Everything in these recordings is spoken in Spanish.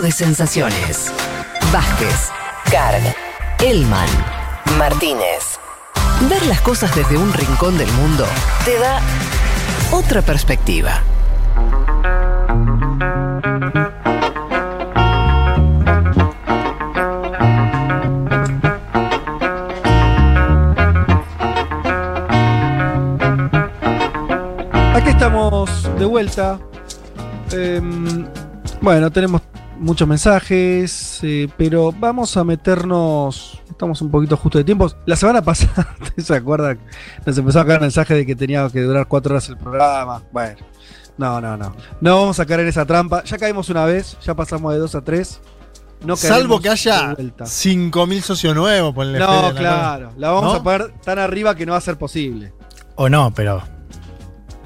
de sensaciones. Vázquez, Carg, Elman, Martínez. Ver las cosas desde un rincón del mundo te da otra perspectiva. Aquí estamos de vuelta. Em, bueno, tenemos muchos mensajes, eh, pero vamos a meternos. Estamos un poquito justo de tiempo. La semana pasada, ¿se acuerdan? Nos empezó a caer mensaje de que tenía que durar cuatro horas el programa. Bueno, no, no, no. No vamos a caer en esa trampa. Ya caímos una vez, ya pasamos de dos a tres. No Salvo que haya de vuelta. 5.000 socios nuevos, ponle No, la claro. La vamos ¿No? a poner tan arriba que no va a ser posible. O no, pero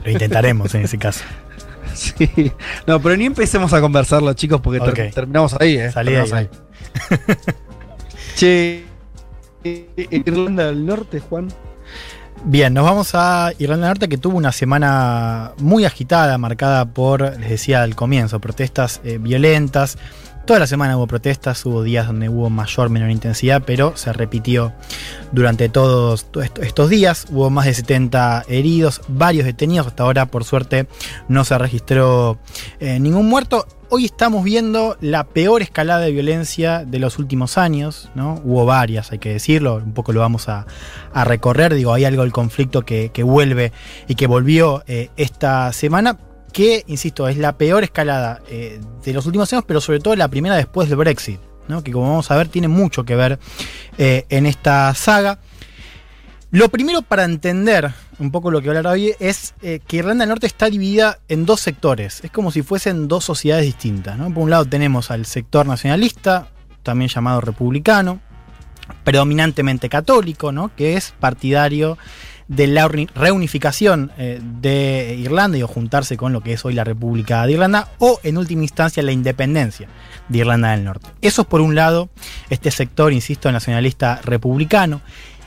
lo intentaremos en ese caso. Sí. No, pero ni empecemos a conversarlo, chicos, porque ter- terminamos ahí, ¿eh? Salí ahí, Che, eh, Irlanda del Norte, Juan. Bien, nos vamos a Irlanda del Norte que tuvo una semana muy agitada, marcada por, les decía al comienzo, protestas eh, violentas. Toda la semana hubo protestas, hubo días donde hubo mayor menor intensidad, pero se repitió durante todos to- est- estos días. Hubo más de 70 heridos, varios detenidos. Hasta ahora, por suerte, no se registró eh, ningún muerto. Hoy estamos viendo la peor escalada de violencia de los últimos años, ¿no? Hubo varias, hay que decirlo, un poco lo vamos a, recorrer. Digo, hay algo del conflicto que, que vuelve y que volvió eh, esta semana, que, insisto, es la peor escalada eh, de los últimos años, pero sobre todo la primera después del Brexit, ¿no? que como vamos a ver tiene mucho que ver eh, en esta saga. Lo primero para entender un poco lo que hablar hoy es eh, que Irlanda del Norte está dividida en dos sectores. Es como si fuesen dos sociedades distintas. Por un lado tenemos al sector nacionalista, también llamado republicano, predominantemente católico, ¿no? que es partidario de la uni- reunificación eh, de Irlanda y o juntarse con lo que es hoy la República de Irlanda o en última instancia la independencia de Irlanda del Norte. Eso es por un lado este sector, insisto, nacionalista republicano.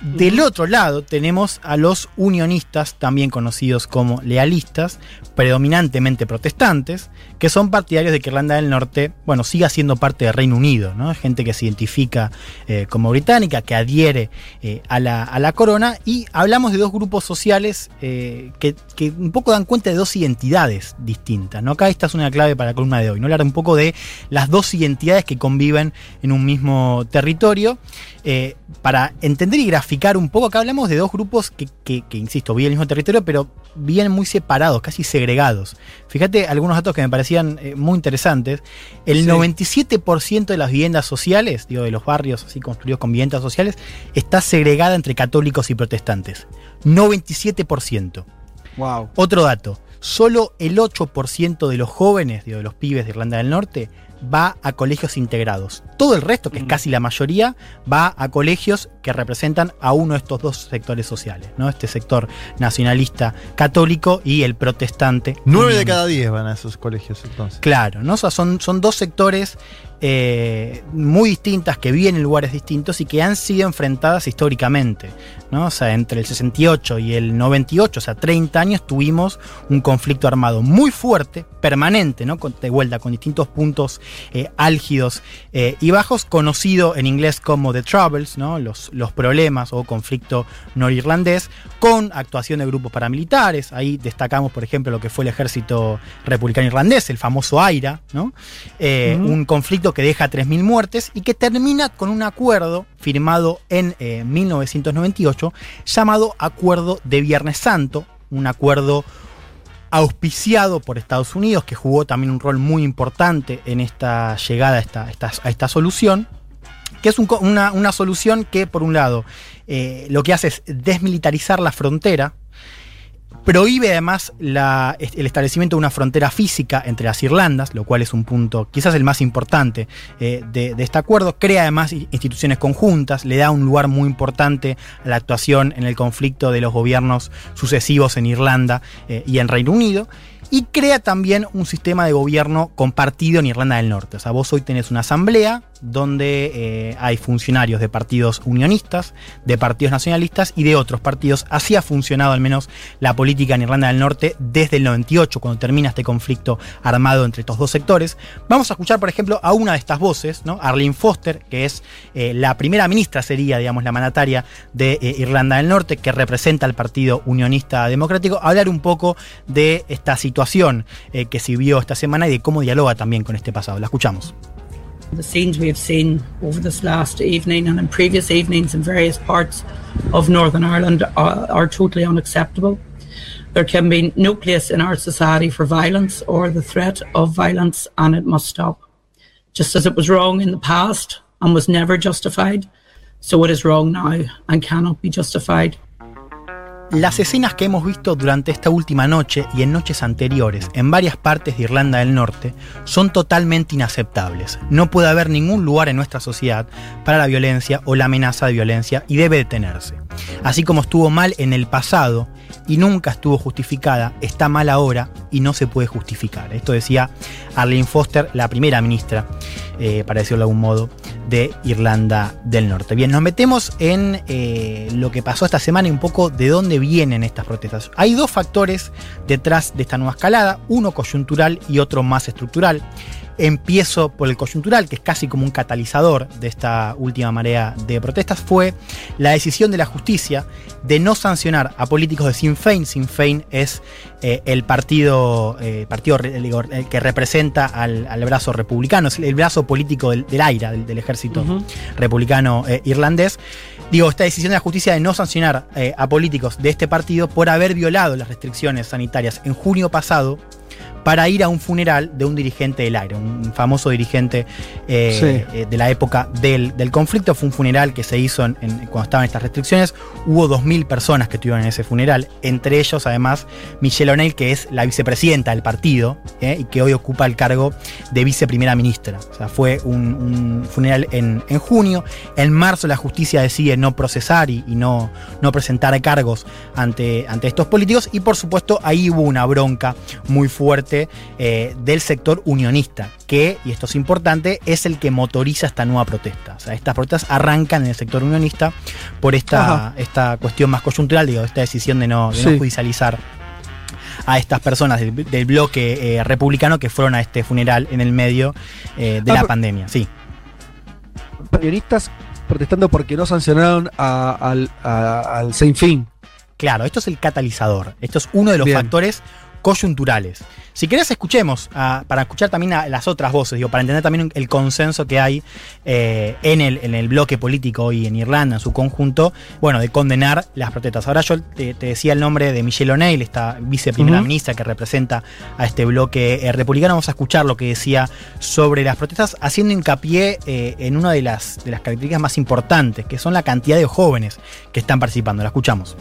Del otro lado tenemos a los unionistas, también conocidos como lealistas, predominantemente protestantes, que son partidarios de que Irlanda del Norte, bueno, siga siendo parte del Reino Unido, ¿no? Gente que se identifica eh, como británica, que adhiere eh, a, la, a la corona, y hablamos de dos grupos sociales eh, que, que un poco dan cuenta de dos identidades distintas, ¿no? Acá esta es una clave para la columna de hoy, ¿no? Hablar un poco de las dos identidades que conviven en un mismo territorio. Eh, para entender y graficar un poco, acá hablamos de dos grupos que, que, que, insisto, viven el mismo territorio, pero vienen muy separados, casi segregados. Fíjate algunos datos que me parecían eh, muy interesantes. El Sí. 97% de las viviendas sociales, digo, de los barrios así construidos con viviendas sociales, está segregada entre católicos y protestantes. 97%. Wow. Otro dato, solo el 8% de los jóvenes, digo, de los pibes de Irlanda del Norte, va a colegios integrados. Todo el resto, que es Mm. casi la mayoría, va a colegios que representan a uno de estos dos sectores sociales, ¿no? Este sector nacionalista católico y el protestante. 9 de cada 10 van a esos colegios entonces. Claro, ¿no? O sea, son, son dos sectores eh, muy distintas que viven en lugares distintos y que han sido enfrentadas históricamente. ¿no? O sea, entre el 68 y el 98, o sea, 30 años, tuvimos un conflicto armado muy fuerte, permanente, ¿no? De vuelta, con distintos puntos eh, álgidos eh, y bajos, conocido en inglés como The Troubles, ¿no? los, los problemas o conflicto norirlandés, con actuación de grupos paramilitares. Ahí destacamos, por ejemplo, lo que fue el ejército republicano irlandés, el famoso AIRA, ¿no? Un conflicto que deja 3.000 muertes y que termina con un acuerdo firmado en eh, 1998 llamado Acuerdo de Viernes Santo, un acuerdo auspiciado por Estados Unidos, que jugó también un rol muy importante en esta llegada a esta, a esta solución, que es una solución que, por un lado, eh, lo que hace es desmilitarizar la frontera, prohíbe además el establecimiento de una frontera física entre las Irlandas, lo cual es un punto quizás el más importante eh, de, este acuerdo, crea además instituciones conjuntas, le da un lugar muy importante a la actuación en el conflicto de los gobiernos sucesivos en Irlanda eh, y en Reino Unido, y crea también un sistema de gobierno compartido en Irlanda del Norte. O sea, vos hoy tenés una asamblea donde eh, hay funcionarios de partidos unionistas, de partidos nacionalistas y de otros partidos. Así ha funcionado al menos la política en Irlanda del Norte desde el 98, cuando termina este conflicto armado entre estos dos sectores. Vamos a escuchar, por ejemplo, a una de estas voces, ¿no? Arlene Foster, que es eh, la primera ministra, sería, digamos, la mandataria de eh, Irlanda del Norte, que representa al Partido Unionista Democrático, hablar un poco de esta situación que se vio esta semana y de cómo dialoga también con este pasado. La escuchamos. The scenes we have seen over this last evening and in previous evenings in various parts of Northern Ireland are, are totally unacceptable. There can be no place in our society for violence or the threat of violence, and it must stop. Just as it was wrong in the past and was never justified, so it is wrong now and cannot be justified. Las escenas que hemos visto durante esta última noche y en noches anteriores en varias partes de Irlanda del Norte son totalmente inaceptables. No puede haber ningún lugar en nuestra sociedad para la violencia o la amenaza de violencia y debe detenerse. Así como estuvo mal en el pasado y nunca estuvo justificada, está mal ahora y no se puede justificar. Esto decía Arlene Foster, la primera ministra, eh, para decirlo de algún modo, de Irlanda del Norte. Bien, nos metemos en eh, lo que pasó esta semana y un poco de dónde vienen estas protestas. Hay dos factores detrás de esta nueva escalada, uno coyuntural y otro más estructural. Empiezo por el coyuntural, que es casi como un catalizador de esta última marea de protestas, fue la decisión de la justicia de no sancionar a políticos de Sinn Féin. Sinn Féin es eh, el partido, eh, partido el que representa al, al brazo republicano, es el brazo político del, del AIRA, del, del ejército republicano eh, irlandés. Digo, esta decisión de la justicia de no sancionar a políticos de este partido por haber violado las restricciones sanitarias en junio pasado para ir a un funeral de un dirigente del aire, un famoso dirigente eh, Sí. eh, de la época del, del conflicto. Fue un funeral que se hizo en- en- cuando estaban estas restricciones. Hubo 2.000 personas que estuvieron en ese funeral, entre ellos además Michelle O'Neill, que es la vicepresidenta del partido eh, y que hoy ocupa el cargo de viceprimera ministra. O sea, fue un, un funeral en, en junio. En marzo la justicia decide no procesar y, y no, no presentar cargos ante, ante estos políticos y por supuesto ahí hubo una bronca muy fuerte eh, del sector unionista, que, y esto es importante, es el que motoriza esta nueva protesta. O sea, estas protestas arrancan en el sector unionista por esta, Ajá. esta cuestión más coyuntural, digo, esta decisión de no, de no Sí. judicializar a estas personas del, del bloque eh, republicano que fueron a este funeral en el medio eh, de Ah, la pandemia. Sí. Periodistas protestando porque no sancionaron a- al, a- al Saint Fin. Claro, esto es el catalizador. Esto es uno de los Bien. factores coyunturales. Si querés, escuchemos, a- para escuchar también a las otras voces, digo, para entender también el consenso que hay eh, en, el, en el bloque político hoy en Irlanda, en su conjunto, bueno, de condenar las protestas. Ahora yo te, te decía el nombre de Michelle O'Neill, esta viceprimera ministra que representa a este bloque eh, republicano. Vamos a escuchar lo que decía sobre las protestas, haciendo hincapié eh, en una de las, de las características más importantes, que son la cantidad de jóvenes que están participando. La escuchamos.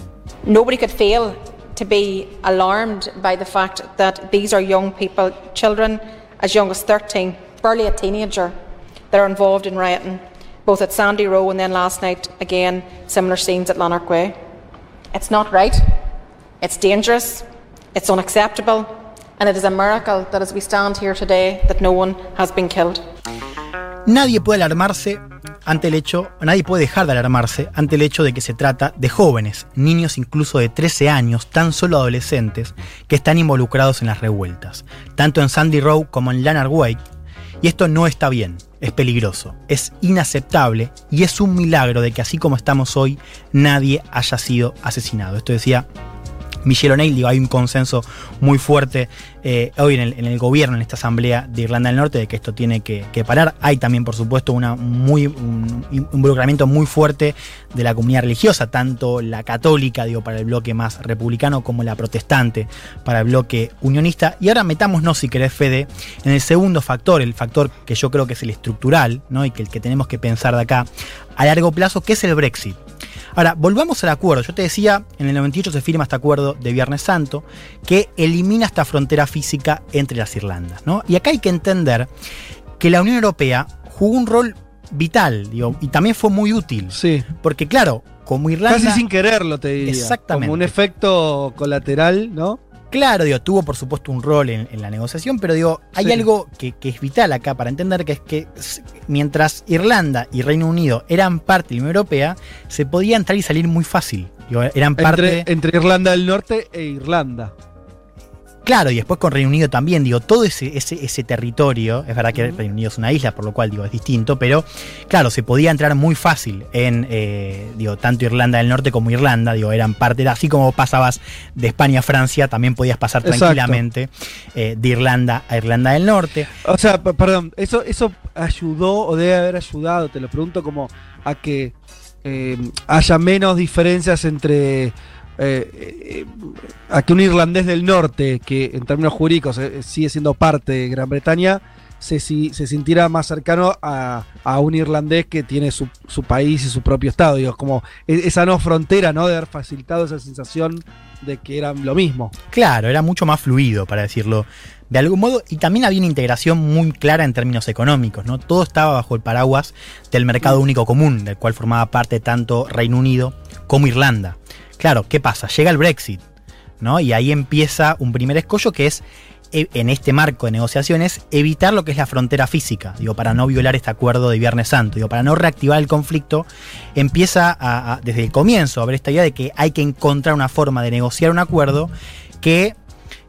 Nobody could fail to be alarmed by the fact that these are young people, children as young as 13, barely a teenager, that are involved in rioting, both at Sandy Row and then last night again, similar scenes at Lanark Way. It's not right, it's dangerous, it's unacceptable, and it is a miracle that as we stand here today, that no one has been killed. Nadie puede alarmarse ante el hecho, nadie puede dejar de alarmarse ante el hecho de que se trata de jóvenes, niños incluso de 13 años, tan solo adolescentes, que están involucrados en las revueltas, tanto en Sandy Row como en Lanark Way. Y esto no está bien, es peligroso, es inaceptable y es un milagro de que así como estamos hoy, nadie haya sido asesinado. Esto decía Michelle O'Neill, digo, hay un consenso muy fuerte eh, hoy en el, gobierno, en esta asamblea de Irlanda del Norte, de que esto tiene que, que parar. Hay también, por supuesto, una muy, un involucramiento muy fuerte de la comunidad religiosa, tanto la católica, digo, para el bloque más republicano, como la protestante para el bloque unionista. Y ahora metámonos, si querés, Fede, en el segundo factor, el factor que yo creo que es el estructural, ¿no? y que el que tenemos que pensar de acá a largo plazo, que es el Brexit. Ahora, volvamos al acuerdo. Yo te decía, en el 98 se firma este acuerdo de Viernes Santo que elimina esta frontera física entre las Irlandas. ¿no? Y acá hay que entender que la Unión Europea jugó un rol vital digo, y también fue muy útil. Sí. Porque claro, como Irlanda... Casi sin quererlo, te diría. Exactamente. Como un efecto colateral, ¿no? Claro, digo, tuvo por supuesto un rol en, en la negociación, pero digo, hay Sí. algo que, que es vital acá para entender que es que mientras Irlanda y Reino Unido eran parte de la Unión Europea, se podía entrar y salir muy fácil. Digo, eran parte. Entre, entre Irlanda del Norte e Irlanda. Claro, y después con Reino Unido también, digo, todo ese, ese, ese territorio, es verdad que Reino Unido es una isla, por lo cual digo, es distinto, pero claro, se podía entrar muy fácil en, eh, digo, tanto Irlanda del Norte como Irlanda, digo, eran parte, de- así como pasabas de España a Francia, también podías pasar tranquilamente eh, de Irlanda a Irlanda del Norte. O sea, perdón, eso, eso ayudó o debe haber ayudado, te lo pregunto como a que eh, haya menos diferencias entre eh, eh, a que un irlandés del norte, que en términos jurídicos eh, sigue siendo parte de Gran Bretaña, se, si- se sintiera más cercano a, a un irlandés que tiene su, su país y su propio estado. Digo, como e- esa no frontera, ¿no? De haber facilitado esa sensación de que eran lo mismo. Claro, era mucho más fluido, para decirlo de algún modo, y también había una integración muy clara en términos económicos, ¿no? Todo estaba bajo el paraguas del mercado único común, del cual formaba parte tanto Reino Unido como Irlanda. Claro, ¿qué pasa? Llega el Brexit, ¿no? Y ahí empieza un primer escollo que es e- en este marco de negociaciones, evitar lo que es la frontera física, digo, para no violar este acuerdo de Viernes Santo, digo, para no reactivar el conflicto, empieza desde el comienzo a haber esta idea de que hay que encontrar una forma de negociar un acuerdo que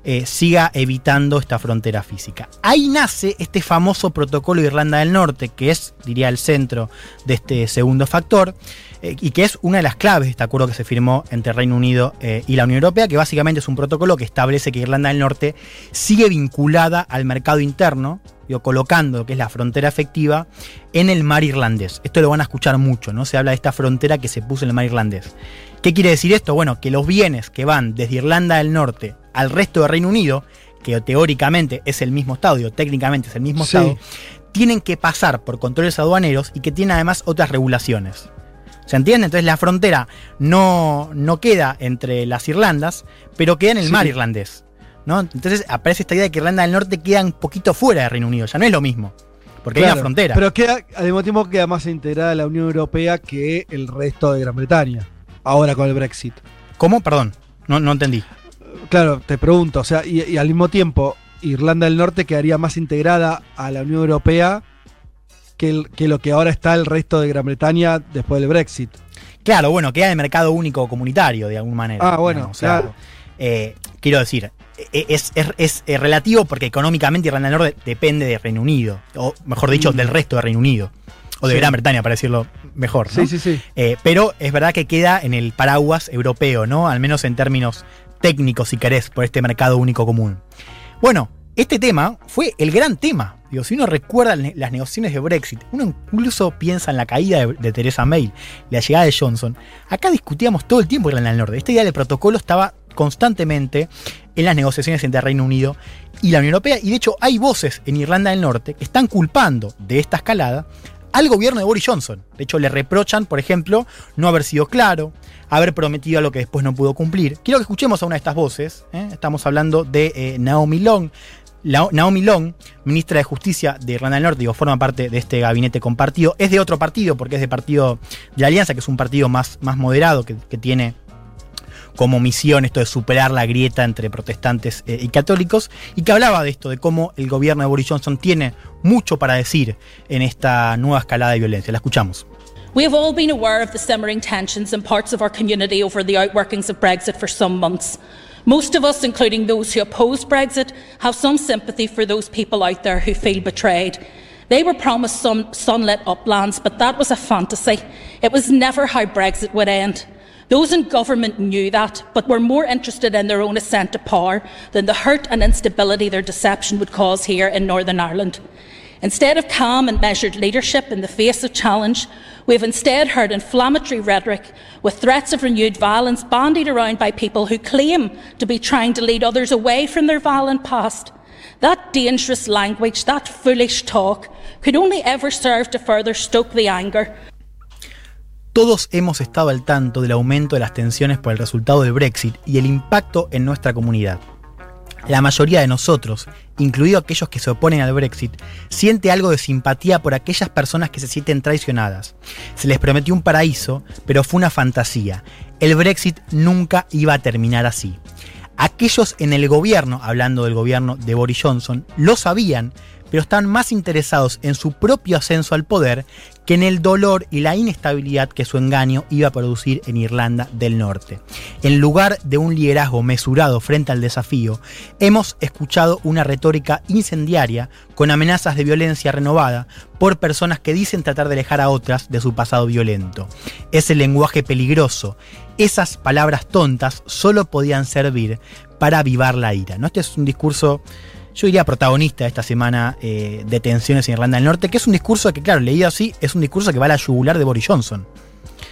eh, siga evitando esta frontera física. Ahí nace este famoso protocolo Irlanda del Norte, que es, diría, el centro de este segundo factor, eh, y que es una de las claves de este acuerdo que se firmó entre Reino Unido eh, y la Unión Europea, que básicamente es un protocolo que establece que Irlanda del Norte sigue vinculada al mercado interno, digo, colocando lo que es la frontera efectiva en el mar irlandés. Esto lo van a escuchar mucho, ¿no? Se habla de esta frontera que se puso en el mar irlandés. ¿Qué quiere decir esto? Bueno, que los bienes que van desde Irlanda del Norte al resto del Reino Unido, que teóricamente es el mismo estado, digo, técnicamente es el mismo Sí. estado, tienen que pasar por controles aduaneros y que tienen además otras regulaciones. ¿Se entiende? Entonces la frontera no, no queda entre las Irlandas, pero queda en el Sí. mar irlandés. ¿no? Entonces aparece esta idea de que Irlanda del Norte queda un poquito fuera de Reino Unido, ya no es lo mismo. Porque hay una frontera. Pero queda, al mismo tiempo queda más integrada la Unión Europea que el resto de Gran Bretaña. Ahora con el Brexit. ¿Cómo? Perdón, no, no entendí. Claro, te pregunto, o sea, y, y al mismo tiempo, Irlanda del Norte quedaría más integrada a la Unión Europea que, el- que lo que ahora está el resto de Gran Bretaña después del Brexit. Claro, bueno, queda en el mercado único comunitario de alguna manera. Ah, bueno, o sea, claro. eh, quiero decir, e- es, es- es, eh, relativo porque económicamente Irlanda del Norte depende de Reino Unido, o mejor dicho, Mm. del resto de Reino Unido, o de Sí. Gran Bretaña, para decirlo mejor. ¿no? Sí, sí, sí. Eh, pero es verdad que queda en el paraguas europeo, ¿no? Al menos en términos técnicos, si querés, por este mercado único común. Bueno, este tema fue el gran tema. Digo, si uno recuerda las negociaciones de Brexit, uno incluso piensa en la caída de, de Theresa May, la llegada de Johnson. Acá discutíamos todo el tiempo Irlanda del Norte. Esta idea del protocolo estaba constantemente en las negociaciones entre Reino Unido y la Unión Europea. Y de hecho hay voces en Irlanda del Norte que están culpando de esta escalada al gobierno de Boris Johnson. De hecho, le reprochan, por ejemplo, no haber sido claro, haber prometido algo que después no pudo cumplir. Quiero que escuchemos a una de estas voces. ¿eh? Estamos hablando de eh, Naomi Long. Naomi Long, ministra de Justicia de Irlanda del Norte, digo, forma parte de este gabinete compartido. Es de otro partido, porque es de partido de la Alianza, que es un partido más, más moderado, que, que tiene como misión esto de superar la grieta entre protestantes eh, y católicos, y que hablaba de esto, de cómo el gobierno de Boris Johnson tiene mucho para decir en esta nueva escalada de violencia. La escuchamos. We have all been aware of the simmering tensions in parts of our community over the outworkings of Brexit for some months. Most of us, including those who oppose Brexit, have some sympathy for those people out there who feel betrayed. They were promised sun- sunlit uplands, but that was a fantasy. It was never how Brexit would end. Those in government knew that, but were more interested in their own ascent to power than the hurt and instability their deception would cause here in Northern Ireland. Instead of calm and measured leadership in the face of challenge, we have instead heard inflammatory rhetoric with threats of renewed violence bandied around by people who claim to be trying to lead others away from their violent past. That dangerous language, that foolish talk, could only ever serve to further stoke the anger Todos hemos estado al tanto del aumento de las tensiones por el resultado del Brexit y el impacto en nuestra comunidad. La mayoría de nosotros, incluido aquellos que se oponen al Brexit, siente algo de simpatía por aquellas personas que se sienten traicionadas. Se les prometió un paraíso, pero fue una fantasía. El Brexit nunca iba a terminar así. Aquellos en el gobierno, hablando del gobierno de Boris Johnson, lo sabían, pero están más interesados en su propio ascenso al poder que en el dolor y la inestabilidad que su engaño iba a producir en Irlanda del Norte. En lugar de un liderazgo mesurado frente al desafío, hemos escuchado una retórica incendiaria con amenazas de violencia renovada por personas que dicen tratar de alejar a otras de su pasado violento. Ese lenguaje peligroso, esas palabras tontas solo podían servir para avivar la ira. ¿no? Este es un discurso yo diría protagonista de esta semana eh, de tensiones en Irlanda del Norte, que es un discurso que, claro, leído así, es un discurso que va a la yugular de Boris Johnson.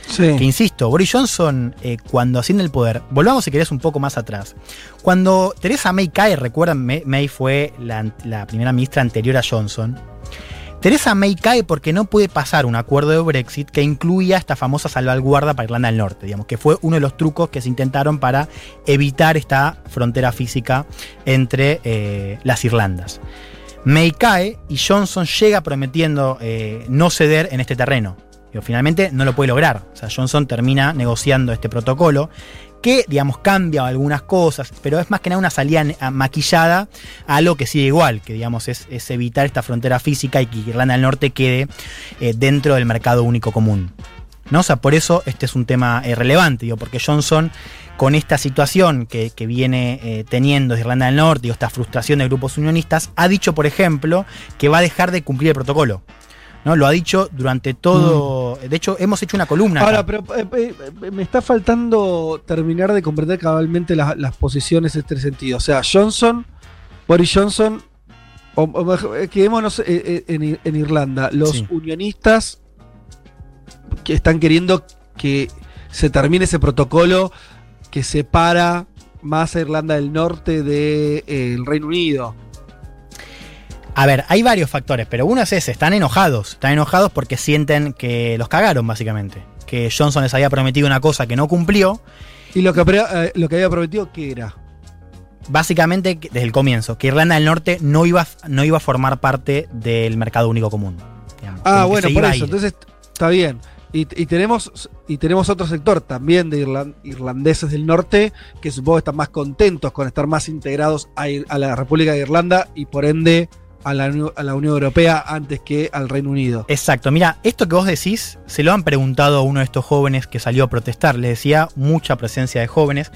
Sí. Que insisto, Boris Johnson, eh, cuando asciende el poder, volvamos si querés un poco más atrás. Cuando Teresa May cae, recuerdan, May, fue la, la primera ministra anterior a Johnson. Teresa May cae porque no puede pasar un acuerdo de Brexit que incluía esta famosa salvaguarda para Irlanda del Norte, digamos, que fue uno de los trucos que se intentaron para evitar esta frontera física entre eh, las Irlandas. May cae y Johnson llega prometiendo eh, no ceder en este terreno. Finalmente no lo puede lograr. O sea, Johnson termina negociando este protocolo que, digamos, cambia algunas cosas, pero es más que nada una salida maquillada a algo que sigue igual, que, digamos, es, evitar esta frontera física y que Irlanda del Norte quede eh, dentro del mercado único común. ¿no? O sea, por eso este es un tema eh, relevante, digo, porque Johnson, con esta situación que, viene eh, teniendo Irlanda del Norte y esta frustración de grupos unionistas, ha dicho, por ejemplo, que va a dejar de cumplir el protocolo. ¿No? Lo ha dicho durante todo. De hecho, hemos hecho una columna. Ahora, acá. pero eh, eh, me está faltando terminar de comprender cabalmente las, las posiciones en este sentido. O sea, Johnson, Boris Johnson, o, o eh, quedémonos eh, eh, en, en Irlanda, los Sí. unionistas que están queriendo que se termine ese protocolo que separa más a Irlanda del Norte del Reino Unido. A ver, hay varios factores, pero uno es ese, están enojados. Están enojados porque sienten que los cagaron, básicamente. Que Johnson les había prometido una cosa que no cumplió. Y lo que, eh, lo que había prometido, ¿qué era? Básicamente, desde el comienzo, que Irlanda del Norte no iba, no iba a formar parte del mercado único común. digamos, Ah, bueno, por eso. Entonces, está bien. Y, y tenemos y tenemos otro sector también de irlan- irlandeses del norte que supongo están más contentos con estar más integrados a, Ir- a la República de Irlanda y por ende a la, a la Unión Europea antes que al Reino Unido. Exacto, mira, esto que vos decís se lo han preguntado a uno de estos jóvenes que salió a protestar. Le decía mucha presencia de jóvenes.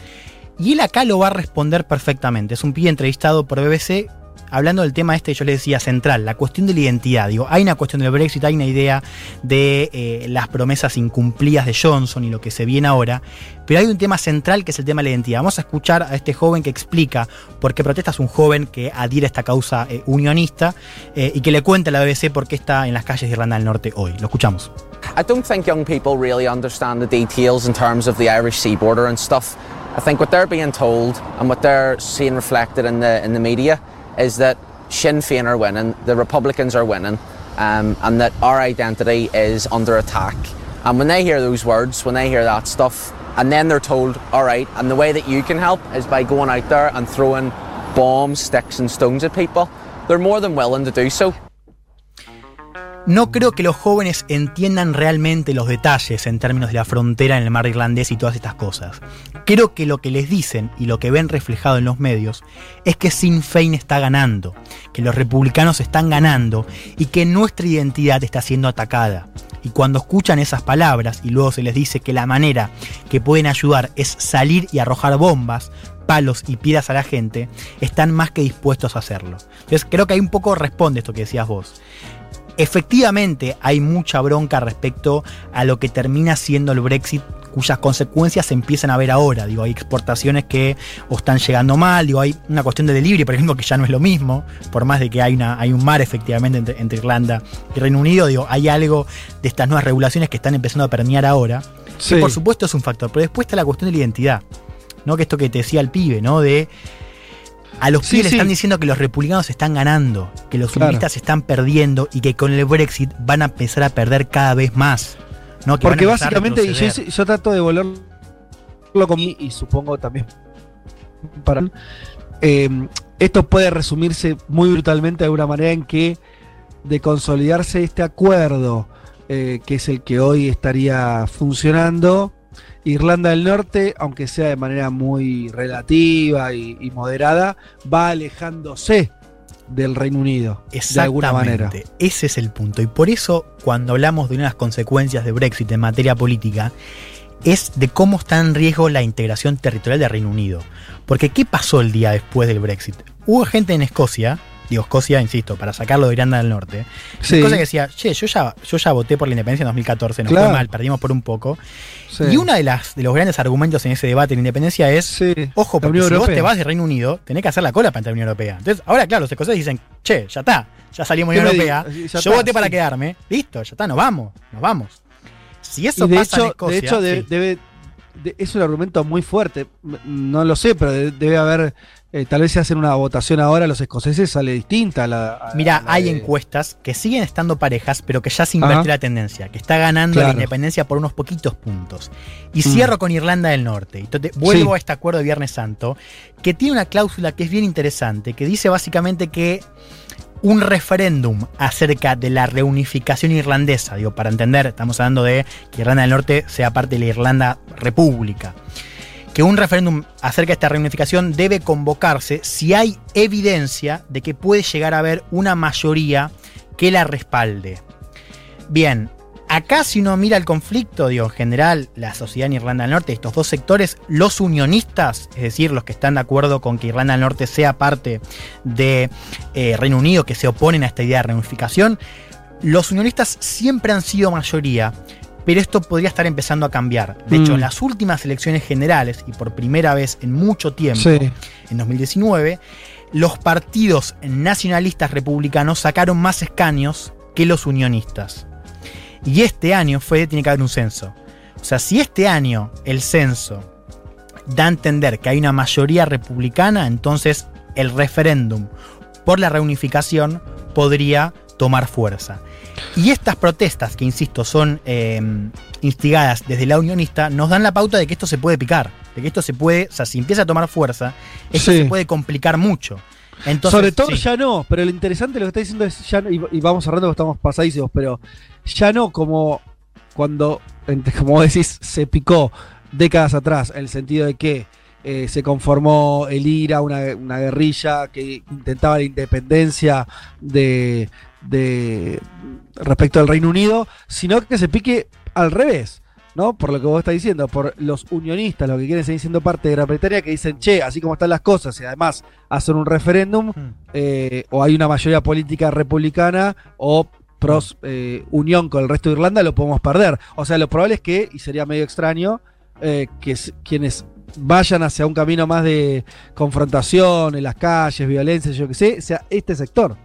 Y él acá lo va a responder perfectamente. Es un pibe entrevistado por BBC hablando del tema este, yo le decía central, la cuestión de la identidad. Digo, hay una cuestión del Brexit, hay una idea de eh, las promesas incumplidas de Johnson y lo que se viene ahora, pero hay un tema central que es el tema de la identidad. Vamos a escuchar a este joven que explica por qué protesta, es un joven que adhiere a esta causa eh, unionista eh, y que le cuenta a la BBC por qué está en las calles de Irlanda del Norte hoy. Lo escuchamos. I don't think young people really understand the details in terms of the Irish sea border and stuff. I think what they're being told and what they're seeing reflected in the in the media is that Sinn Féin are winning, the Republicans are winning, um, and that our identity is under attack. And when they hear those words, when they hear that stuff, and then they're told, all right, and the way that you can help is by going out there and throwing bombs, sticks, and stones at people, they're more than willing to do so. No creo que los jóvenes entiendan realmente los detalles en términos de la frontera en el mar irlandés y todas estas cosas. Creo que lo que les dicen y lo que ven reflejado en los medios es que Sinn Féin está ganando, que los republicanos están ganando y que nuestra identidad está siendo atacada. Y cuando escuchan esas palabras y luego se les dice que la manera que pueden ayudar es salir y arrojar bombas, palos y piedras a la gente, están más que dispuestos a hacerlo. Entonces creo que ahí un poco responde esto que decías vos. Efectivamente, hay mucha bronca respecto a lo que termina siendo el Brexit, cuyas consecuencias se empiezan a ver ahora. Digo, hay exportaciones que o están llegando mal, digo, hay una cuestión de delivery, por ejemplo, que ya no es lo mismo, por más de que hay, una, hay un mar efectivamente entre, entre Irlanda y Reino Unido, digo, hay algo de estas nuevas regulaciones que están empezando a permear ahora, Sí. que por supuesto es un factor, pero después está la cuestión de la identidad, ¿no? Que esto que te decía el pibe, ¿no? De a los Sí, pibes le están diciendo que los republicanos están ganando, que los Claro. unionistas están perdiendo y que con el Brexit van a empezar a perder cada vez más. ¿no? Que Porque básicamente, y yo, yo trato de volverlo con y, y supongo también para eh, esto puede resumirse muy brutalmente de alguna manera en que de consolidarse este acuerdo, eh, que es el que hoy estaría funcionando, Irlanda del Norte, aunque sea de manera muy relativa y, moderada, va alejándose del Reino Unido de alguna manera. Ese es el punto. Y por eso, cuando hablamos de unas consecuencias de Brexit en materia política, es de cómo está en riesgo la integración territorial del Reino Unido. Porque, ¿qué pasó el día después del Brexit? Hubo gente en Escocia, digo Escocia, insisto, para sacarlo de Irlanda del Norte, Sí. Escocia que decía, che, yo ya, yo ya voté por la independencia en 2014, nos Claro. fue mal, perdimos por un poco. Sí. Y uno de, las, de los grandes argumentos en ese debate de la independencia es, Sí. Ojo, porque si vos te vas de Reino Unido, tenés que hacer la cola para entrar a la Unión Europea. Entonces, ahora, claro, los escoceses dicen, che, ya está, ya salimos de ¿Qué la Unión Europea, yo está, voté para quedarme, listo, ya está, nos vamos, nos vamos. Si eso Y de pasa en hecho, Escocia, de hecho de- debe, de- es un argumento muy fuerte. No lo sé, pero de- debe haber, eh, tal vez si hacen una votación ahora, los escoceses sale distinta a la. a- Mira, a la hay de- encuestas que siguen estando parejas, pero que ya se Ajá. la tendencia, que está ganando la independencia por unos poquitos puntos. Y Mm. cierro con Irlanda del Norte. Entonces, vuelvo Sí. a este acuerdo de Viernes Santo, que tiene una cláusula que es bien interesante, que dice básicamente que un referéndum acerca de la reunificación irlandesa, digo, para entender, estamos hablando de que Irlanda del Norte sea parte de la Irlanda República que un referéndum acerca de esta reunificación debe convocarse si hay evidencia de que puede llegar a haber una mayoría que la respalde. Bien, acá si uno mira el conflicto, digo, en general, la sociedad en Irlanda del Norte, estos dos sectores, los unionistas, es decir, los que están de acuerdo con que Irlanda del Norte sea parte de eh, Reino Unido, que se oponen a esta idea de reunificación, los unionistas siempre han sido mayoría, pero esto podría estar empezando a cambiar. De hecho, Mm. en las últimas elecciones generales, y por primera vez en mucho tiempo, Sí. en 2019, los partidos nacionalistas republicanos sacaron más escaños que los unionistas. Y este año fue, tiene que haber un censo. O sea, si este año el censo da a entender que hay una mayoría republicana, entonces el referéndum por la reunificación podría tomar fuerza. Y estas protestas, que insisto, son eh, instigadas desde la unionista, nos dan la pauta de que esto se puede picar, de que esto se puede, o sea, si empieza a tomar fuerza, esto Sí. se puede complicar mucho. Entonces, Sobre todo sí. ya no, pero lo interesante de lo que está diciendo es ya no- y, y vamos cerrando porque estamos pasadísimos, pero ya no como cuando, como decís, se picó décadas atrás, en el sentido de que eh, se conformó el IRA, una, una guerrilla que intentaba la independencia de, de respecto al Reino Unido, sino que se pique al revés. ¿no? Por lo que vos estás diciendo, por los unionistas, los que quieren seguir siendo parte de Gran Bretaña, que dicen, che, así como están las cosas, y además hacen un referéndum, Hmm. eh, o hay una mayoría política republicana, o pros eh, unión con el resto de Irlanda, lo podemos perder. O sea, lo probable es que, y sería medio extraño, eh, que quienes vayan hacia un camino más de confrontación en las calles, violencia, yo qué sé, sea este sector.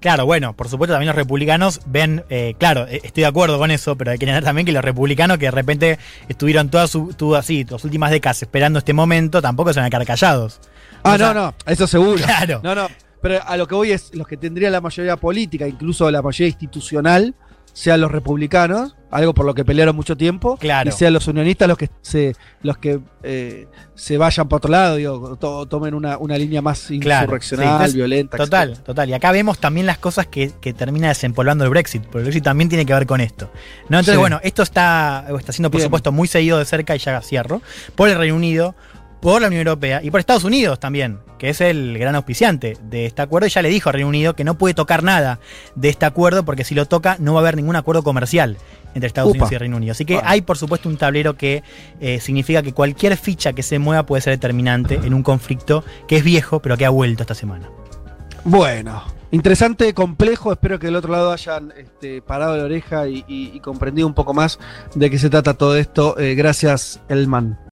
Claro, bueno, por supuesto también los republicanos ven, eh, claro, eh, estoy de acuerdo con eso, pero hay que entender también que los republicanos que de repente estuvieron todas su, tu- así, las últimas décadas esperando este momento, tampoco se van a quedar callados. Ah, O sea, no, no, eso seguro. Claro. No, no. Pero a lo que voy es, los que tendrían la mayoría política, incluso la mayoría institucional, sean los republicanos, algo por lo que pelearon mucho tiempo, Claro. y sean los unionistas los que se, los que eh, se vayan para otro lado, digo, to- tomen una, una línea más Claro, insurreccional, sí, violenta. Total, etcétera. total. Y acá vemos también las cosas que, que termina desempolvando el Brexit, porque el Brexit también tiene que ver con esto. ¿no? Entonces, Sí. bueno, esto está, está siendo, por Bien. supuesto, muy seguido de cerca, y ya cierro, por el Reino Unido, por la Unión Europea y por Estados Unidos también, que es el gran auspiciante de este acuerdo. Y ya le dijo al Reino Unido que no puede tocar nada de este acuerdo, porque si lo toca, no va a haber ningún acuerdo comercial entre Estados Upa. Unidos y Reino Unido. Así que hay, por supuesto, un tablero que eh, significa que cualquier ficha que se mueva puede ser determinante en un conflicto que es viejo, pero que ha vuelto esta semana. Bueno, interesante, complejo. Espero que del otro lado hayan este, parado la oreja y, y- y comprendido un poco más de qué se trata todo esto. Eh, gracias, Elman.